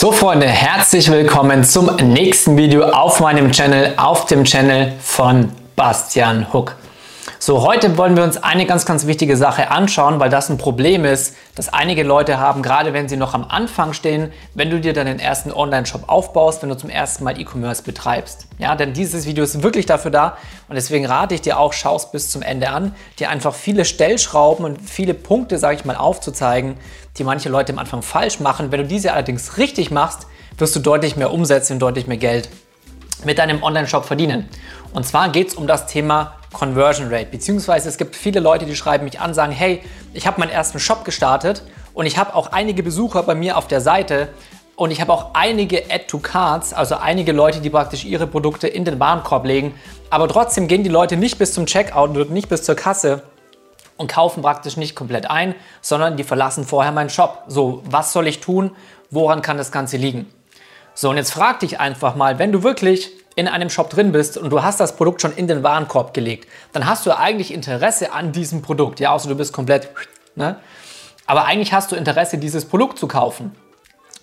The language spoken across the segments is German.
So Freunde, herzlich willkommen zum nächsten Video auf meinem Channel, auf dem Channel von Bastian Huck. So, heute wollen wir uns eine ganz, ganz wichtige Sache anschauen, weil das ein Problem ist, das einige Leute haben, gerade wenn sie noch am Anfang stehen, wenn du dir deinen ersten Online-Shop aufbaust, wenn du zum ersten Mal E-Commerce betreibst. Ja, denn dieses Video ist wirklich dafür da und deswegen rate ich dir auch, schaust bis zum Ende an, dir einfach viele Stellschrauben und viele Punkte, sage ich mal, aufzuzeigen, die manche Leute am Anfang falsch machen. Wenn du diese allerdings richtig machst, wirst du deutlich mehr umsetzen und deutlich mehr Geld mit deinem Online-Shop verdienen. Und zwar geht es um das Thema Conversion Rate, beziehungsweise es gibt viele Leute, die schreiben mich an, sagen, hey, ich habe meinen ersten Shop gestartet und ich habe auch einige Besucher bei mir auf der Seite und ich habe auch einige Add-to-Cards, also einige Leute, die praktisch ihre Produkte in den Warenkorb legen, aber trotzdem gehen die Leute nicht bis zum Checkout und nicht bis zur Kasse und kaufen praktisch nicht komplett ein, sondern die verlassen vorher meinen Shop. So, was soll ich tun? Woran kann das Ganze liegen? So, und jetzt frag dich einfach mal, wenn du wirklich in einem Shop drin bist und du hast das Produkt schon in den Warenkorb gelegt, dann hast du eigentlich Interesse an diesem Produkt. Ja, außer du bist komplett, ne? Aber eigentlich hast du Interesse, dieses Produkt zu kaufen.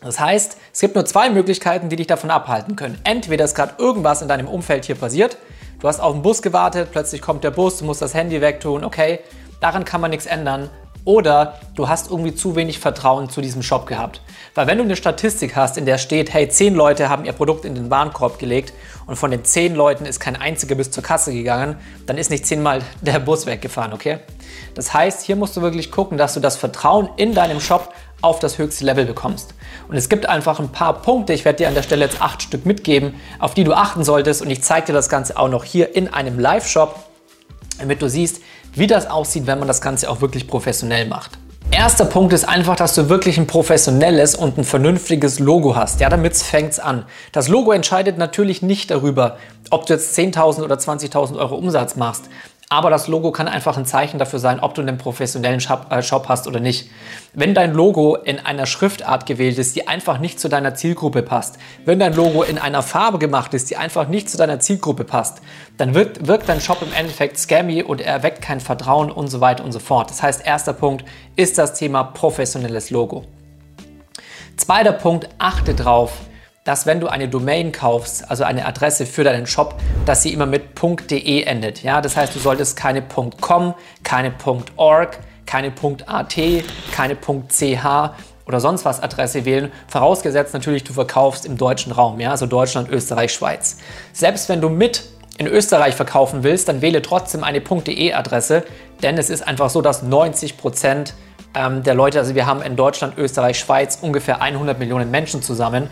Das heißt, es gibt nur zwei Möglichkeiten, die dich davon abhalten können. Entweder ist gerade irgendwas in deinem Umfeld hier passiert, du hast auf den Bus gewartet, plötzlich kommt der Bus, du musst das Handy wegtun, okay, daran kann man nichts ändern. Oder du hast irgendwie zu wenig Vertrauen zu diesem Shop gehabt. Weil wenn du eine Statistik hast, in der steht, hey, zehn Leute haben ihr Produkt in den Warenkorb gelegt und von den zehn Leuten ist kein einziger bis zur Kasse gegangen, dann ist nicht zehnmal der Bus weggefahren, okay? Das heißt, hier musst du wirklich gucken, dass du das Vertrauen in deinem Shop auf das höchste Level bekommst. Und es gibt einfach ein paar Punkte, ich werde dir an der Stelle jetzt acht Stück mitgeben, auf die du achten solltest und ich zeige dir das Ganze auch noch hier in einem Live-Shop, damit du siehst, wie das aussieht, wenn man das Ganze auch wirklich professionell macht. Erster Punkt ist einfach, dass du wirklich ein professionelles und ein vernünftiges Logo hast. Ja, damit fängt es an. Das Logo entscheidet natürlich nicht darüber, ob du jetzt 10.000 oder 20.000 Euro Umsatz machst. Aber das Logo kann einfach ein Zeichen dafür sein, ob du einen professionellen Shop, äh, Shop, hast oder nicht. Wenn dein Logo in einer Schriftart gewählt ist, die einfach nicht zu deiner Zielgruppe passt, wenn dein Logo in einer Farbe gemacht ist, die einfach nicht zu deiner Zielgruppe passt, dann wirkt, wirkt dein Shop im Endeffekt scammy und er weckt kein Vertrauen und so weiter und so fort. Das heißt, erster Punkt ist das Thema professionelles Logo. Zweiter Punkt, achte drauf, dass wenn du eine Domain kaufst, also eine Adresse für deinen Shop, dass sie immer mit .de endet. Ja, das heißt, du solltest keine .com, keine .org, keine .at, keine .ch oder sonst was Adresse wählen, vorausgesetzt natürlich, du verkaufst im deutschen Raum, ja, also Deutschland, Österreich, Schweiz. Selbst wenn du mit in Österreich verkaufen willst, dann wähle trotzdem eine .de Adresse, denn es ist einfach so, dass 90 Prozent ähm, der Leute, also wir haben in Deutschland, Österreich, Schweiz ungefähr 100 Millionen Menschen zusammen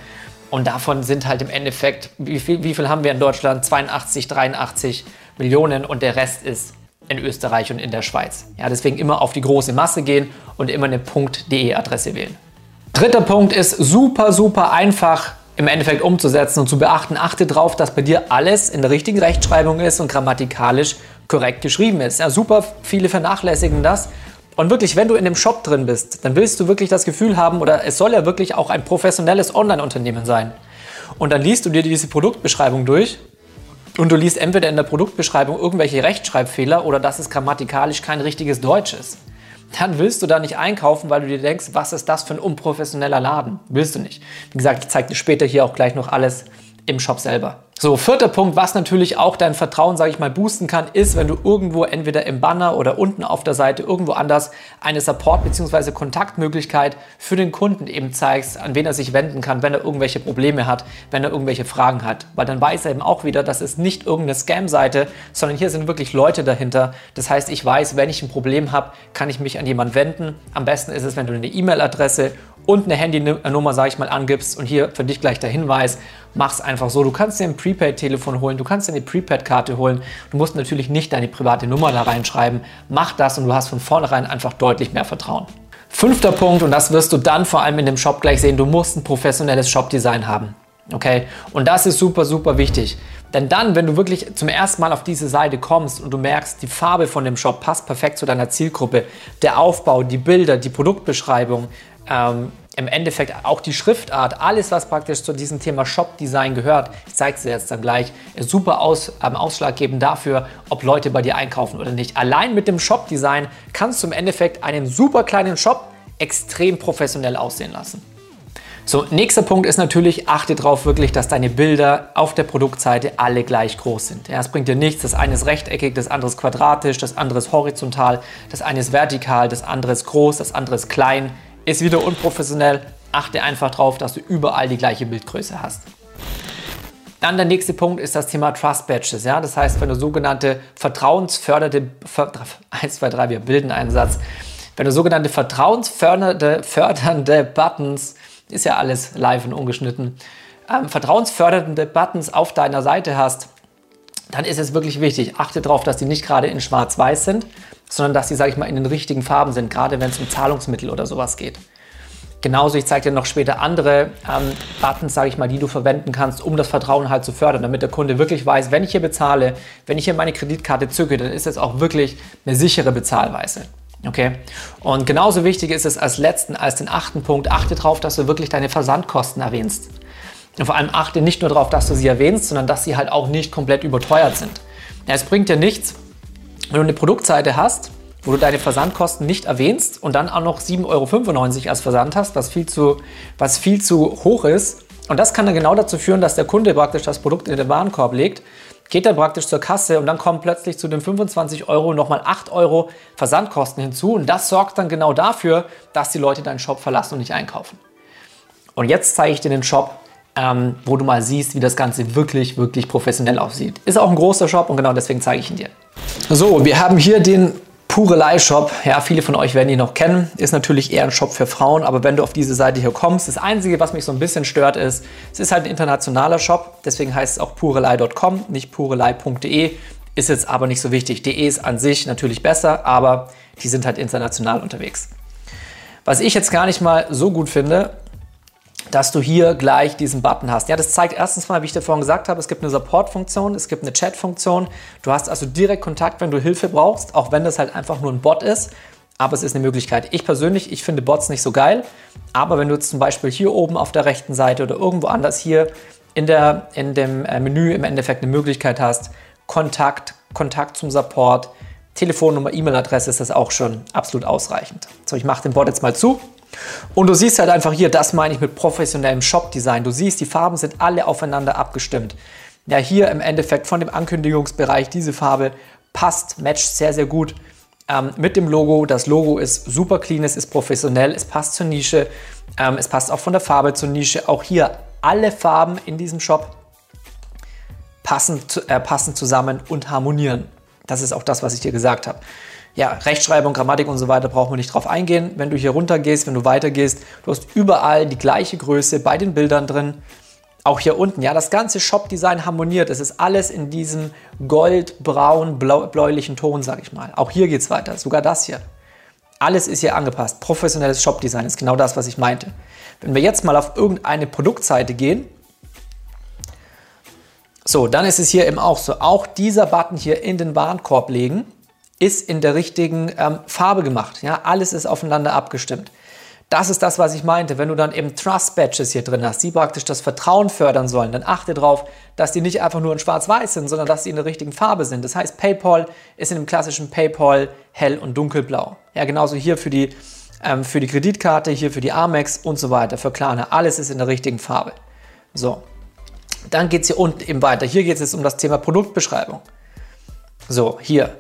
und davon sind halt im Endeffekt, wie viel, wie viel haben wir in Deutschland? 82, 83 Millionen und der Rest ist in Österreich und in der Schweiz. Ja, deswegen immer auf die große Masse gehen und immer eine .de Adresse wählen. Dritter Punkt ist super, super einfach im Endeffekt umzusetzen und zu beachten. Achte darauf, dass bei dir alles in der richtigen Rechtschreibung ist und grammatikalisch korrekt geschrieben ist. Ja, super viele vernachlässigen das und wirklich, wenn du in dem Shop drin bist, dann willst du wirklich das Gefühl haben, oder es soll ja wirklich auch ein professionelles Online-Unternehmen sein. Und dann liest du dir diese Produktbeschreibung durch und du liest entweder in der Produktbeschreibung irgendwelche Rechtschreibfehler oder dass es grammatikalisch kein richtiges Deutsch ist. Dann willst du da nicht einkaufen, weil du dir denkst, was ist das für ein unprofessioneller Laden? Willst du nicht. Wie gesagt, ich zeige dir später hier auch gleich noch alles im Shop selber. So, vierter Punkt, was natürlich auch dein Vertrauen, sage ich mal, boosten kann, ist, wenn du irgendwo entweder im Banner oder unten auf der Seite irgendwo anders eine Support- bzw. Kontaktmöglichkeit für den Kunden eben zeigst, an wen er sich wenden kann, wenn er irgendwelche Probleme hat, wenn er irgendwelche Fragen hat. Weil dann weiß er eben auch wieder, das ist nicht irgendeine Scam-Seite, sondern hier sind wirklich Leute dahinter. Das heißt, ich weiß, wenn ich ein Problem habe, kann ich mich an jemanden wenden. Am besten ist es, wenn du eine E-Mail-Adresse und eine Handynummer, sage ich mal, angibst und hier für dich gleich der Hinweis, mach es einfach so. Du kannst dir ein Prepaid-Telefon holen, du kannst dir eine Prepaid-Karte holen. Du musst natürlich nicht deine private Nummer da reinschreiben. Mach das und du hast von vornherein einfach deutlich mehr Vertrauen. Fünfter Punkt, und das wirst du dann vor allem in dem Shop gleich sehen, du musst ein professionelles Shop-Design haben. Okay? Und das ist super, super wichtig. Denn dann, wenn du wirklich zum ersten Mal auf diese Seite kommst und du merkst, die Farbe von dem Shop passt perfekt zu deiner Zielgruppe, der Aufbau, die Bilder, die Produktbeschreibung, ähm, im Endeffekt auch die Schriftart, alles, was praktisch zu diesem Thema Shop-Design gehört, ich zeige es dir jetzt dann gleich, ist super aus, ähm, ausschlaggebend dafür, ob Leute bei dir einkaufen oder nicht. Allein mit dem Shop-Design kannst du im Endeffekt einen super kleinen Shop extrem professionell aussehen lassen. So, nächster Punkt ist natürlich, achte darauf wirklich, dass deine Bilder auf der Produktseite alle gleich groß sind. Ja, es bringt dir nichts, das eine ist rechteckig, das andere ist quadratisch, das andere ist horizontal, das eine ist vertikal, das andere ist groß, das andere ist klein, ist wieder unprofessionell. Achte einfach darauf, dass du überall die gleiche Bildgröße hast. Dann der nächste Punkt ist das Thema Trust Badges. Ja? Das heißt, wenn du sogenannte vertrauensförderte, 1, 2, 3, wir bilden einen Satz, wenn du sogenannte vertrauensfördernde fördernde Buttons ist ja alles live und ungeschnitten, ähm, vertrauensfördernde Buttons auf deiner Seite hast, dann ist es wirklich wichtig, achte darauf, dass die nicht gerade in schwarz-weiß sind, sondern dass die, sage ich mal, in den richtigen Farben sind, gerade wenn es um Zahlungsmittel oder sowas geht. Genauso, ich zeige dir noch später andere ähm, Buttons, sage ich mal, die du verwenden kannst, um das Vertrauen halt zu fördern, damit der Kunde wirklich weiß, wenn ich hier bezahle, wenn ich hier meine Kreditkarte zücke, dann ist es auch wirklich eine sichere Bezahlweise. Okay? Und genauso wichtig ist es als letzten, als den achten Punkt, achte darauf, dass du wirklich deine Versandkosten erwähnst. Und vor allem achte nicht nur darauf, dass du sie erwähnst, sondern dass sie halt auch nicht komplett überteuert sind. Ja, es bringt dir nichts, wenn du eine Produktseite hast, wo du deine Versandkosten nicht erwähnst und dann auch noch 7,95 Euro als Versand hast, was viel, zu, was viel zu hoch ist. Und das kann dann genau dazu führen, dass der Kunde praktisch das Produkt in den Warenkorb legt geht er praktisch zur Kasse und dann kommen plötzlich zu den 25 Euro nochmal 8 Euro Versandkosten hinzu und das sorgt dann genau dafür, dass die Leute deinen Shop verlassen und nicht einkaufen. Und jetzt zeige ich dir den Shop, ähm, wo du mal siehst, wie das Ganze wirklich, wirklich professionell aussieht. Ist auch ein großer Shop und genau deswegen zeige ich ihn dir. So, wir haben hier den Purelei Shop, ja, viele von euch werden ihn noch kennen, ist natürlich eher ein Shop für Frauen, aber wenn du auf diese Seite hier kommst, das Einzige, was mich so ein bisschen stört, ist, es ist halt ein internationaler Shop, deswegen heißt es auch purelei.com, nicht purelei.de, ist jetzt aber nicht so wichtig. DE ist an sich natürlich besser, aber die sind halt international unterwegs. Was ich jetzt gar nicht mal so gut finde, dass du hier gleich diesen Button hast. Ja, das zeigt erstens mal, wie ich dir vorhin gesagt habe, es gibt eine Support-Funktion, es gibt eine Chat-Funktion. Du hast also direkt Kontakt, wenn du Hilfe brauchst, auch wenn das halt einfach nur ein Bot ist. Aber es ist eine Möglichkeit. Ich persönlich, ich finde Bots nicht so geil. Aber wenn du jetzt zum Beispiel hier oben auf der rechten Seite oder irgendwo anders hier in, der, in dem äh, Menü im Endeffekt eine Möglichkeit hast, Kontakt, Kontakt zum Support, Telefonnummer, E-Mail-Adresse, ist das auch schon absolut ausreichend. So, ich mache den Bot jetzt mal zu. Und du siehst halt einfach hier, das meine ich mit professionellem Shop-Design. Du siehst, die Farben sind alle aufeinander abgestimmt. Ja, hier im Endeffekt von dem Ankündigungsbereich, diese Farbe passt, matcht sehr, sehr gut ähm, mit dem Logo. Das Logo ist super clean, es ist professionell, es passt zur Nische, ähm, es passt auch von der Farbe zur Nische. Auch hier alle Farben in diesem Shop passen, äh, passen zusammen und harmonieren. Das ist auch das, was ich dir gesagt habe ja, Rechtschreibung, Grammatik und so weiter brauchen wir nicht drauf eingehen. Wenn du hier runter gehst, wenn du weitergehst, du hast überall die gleiche Größe bei den Bildern drin. Auch hier unten, ja, das ganze Shop-Design harmoniert. Es ist alles in diesem gold-braun, bläulichen Ton, sag ich mal. Auch hier geht es weiter, sogar das hier. Alles ist hier angepasst. Professionelles Shop-Design ist genau das, was ich meinte. Wenn wir jetzt mal auf irgendeine Produktseite gehen, so, dann ist es hier eben auch so. Auch dieser Button hier in den Warenkorb legen ist in der richtigen ähm, Farbe gemacht. Ja, alles ist aufeinander abgestimmt. Das ist das, was ich meinte. Wenn du dann eben Trust Badges hier drin hast, die praktisch das Vertrauen fördern sollen, dann achte darauf, dass die nicht einfach nur in schwarz-weiß sind, sondern dass sie in der richtigen Farbe sind. Das heißt, PayPal ist in dem klassischen PayPal hell und dunkelblau. Ja, genauso hier für die, ähm, für die Kreditkarte, hier für die Amex und so weiter, für Klarna. Alles ist in der richtigen Farbe. So, dann geht es hier unten eben weiter. Hier geht es jetzt um das Thema Produktbeschreibung. So, hier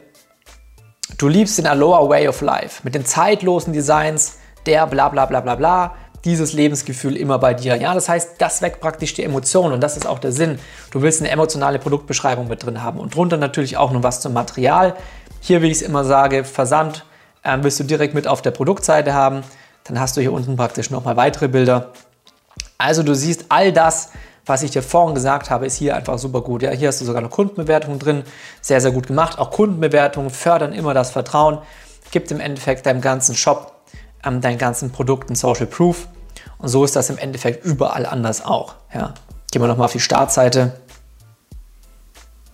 Du liebst den Aloha Way of Life mit den zeitlosen Designs, der bla bla bla bla bla, dieses Lebensgefühl immer bei dir. Ja, das heißt, das weckt praktisch die Emotionen und das ist auch der Sinn. Du willst eine emotionale Produktbeschreibung mit drin haben und drunter natürlich auch noch was zum Material. Hier, wie ich es immer sage, Versand äh, willst du direkt mit auf der Produktseite haben. Dann hast du hier unten praktisch nochmal weitere Bilder. Also du siehst all das, was ich dir vorhin gesagt habe, ist hier einfach super gut. Ja, hier hast du sogar eine Kundenbewertung drin. Sehr, sehr gut gemacht. Auch Kundenbewertungen fördern immer das Vertrauen. Gibt im Endeffekt deinem ganzen Shop, ähm, deinen ganzen Produkten Social Proof. Und so ist das im Endeffekt überall anders auch. Ja. Gehen wir nochmal auf die Startseite.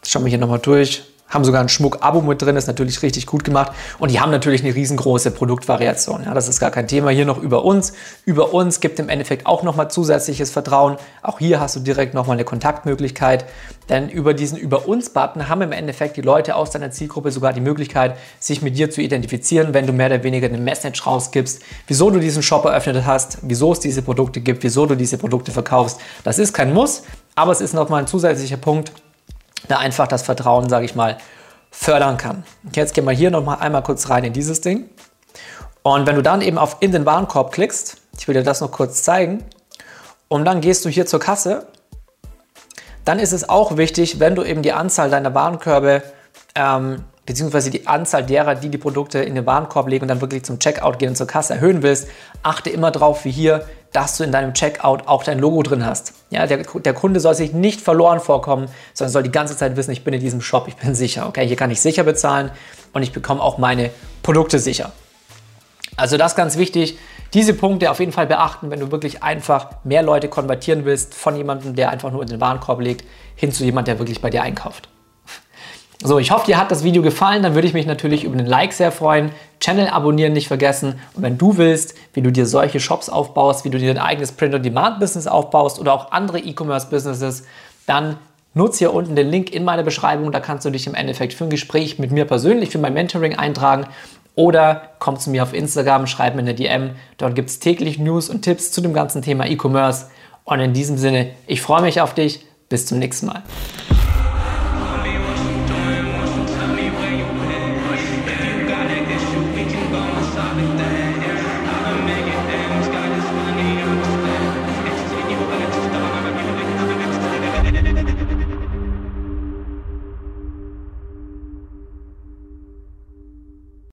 Schauen wir hier nochmal durch. Haben sogar ein Schmuck-Abo mit drin, ist natürlich richtig gut gemacht. Und die haben natürlich eine riesengroße Produktvariation. Ja, das ist gar kein Thema. Hier noch über uns. Über uns gibt im Endeffekt auch nochmal zusätzliches Vertrauen. Auch hier hast du direkt nochmal eine Kontaktmöglichkeit. Denn über diesen Über uns-Button haben im Endeffekt die Leute aus deiner Zielgruppe sogar die Möglichkeit, sich mit dir zu identifizieren, wenn du mehr oder weniger eine Message rausgibst, wieso du diesen Shop eröffnet hast, wieso es diese Produkte gibt, wieso du diese Produkte verkaufst. Das ist kein Muss, aber es ist nochmal ein zusätzlicher Punkt, der einfach das Vertrauen, sage ich mal, fördern kann. Jetzt gehen wir hier noch mal einmal kurz rein in dieses Ding. Und wenn du dann eben auf in den Warenkorb klickst, ich will dir das noch kurz zeigen, und dann gehst du hier zur Kasse, dann ist es auch wichtig, wenn du eben die Anzahl deiner Warenkörbe ähm, beziehungsweise die Anzahl derer, die die Produkte in den Warenkorb legen und dann wirklich zum Checkout gehen und zur Kasse erhöhen willst, achte immer darauf, wie hier dass du in deinem Checkout auch dein Logo drin hast. Ja, der, der Kunde soll sich nicht verloren vorkommen, sondern soll die ganze Zeit wissen, ich bin in diesem Shop, ich bin sicher. Okay, hier kann ich sicher bezahlen und ich bekomme auch meine Produkte sicher. Also das ist ganz wichtig. Diese Punkte auf jeden Fall beachten, wenn du wirklich einfach mehr Leute konvertieren willst von jemandem, der einfach nur in den Warenkorb legt, hin zu jemandem, der wirklich bei dir einkauft. So, ich hoffe, dir hat das Video gefallen. Dann würde ich mich natürlich über einen Like sehr freuen. Channel abonnieren nicht vergessen. Und wenn du willst, wie du dir solche Shops aufbaust, wie du dir ein eigenes Print-on-Demand-Business aufbaust oder auch andere E-Commerce-Businesses, dann nutze hier unten den Link in meiner Beschreibung. Da kannst du dich im Endeffekt für ein Gespräch mit mir persönlich, für mein Mentoring eintragen. Oder komm zu mir auf Instagram, schreib mir eine DM. Dort gibt es täglich News und Tipps zu dem ganzen Thema E-Commerce. Und in diesem Sinne, ich freue mich auf dich. Bis zum nächsten Mal.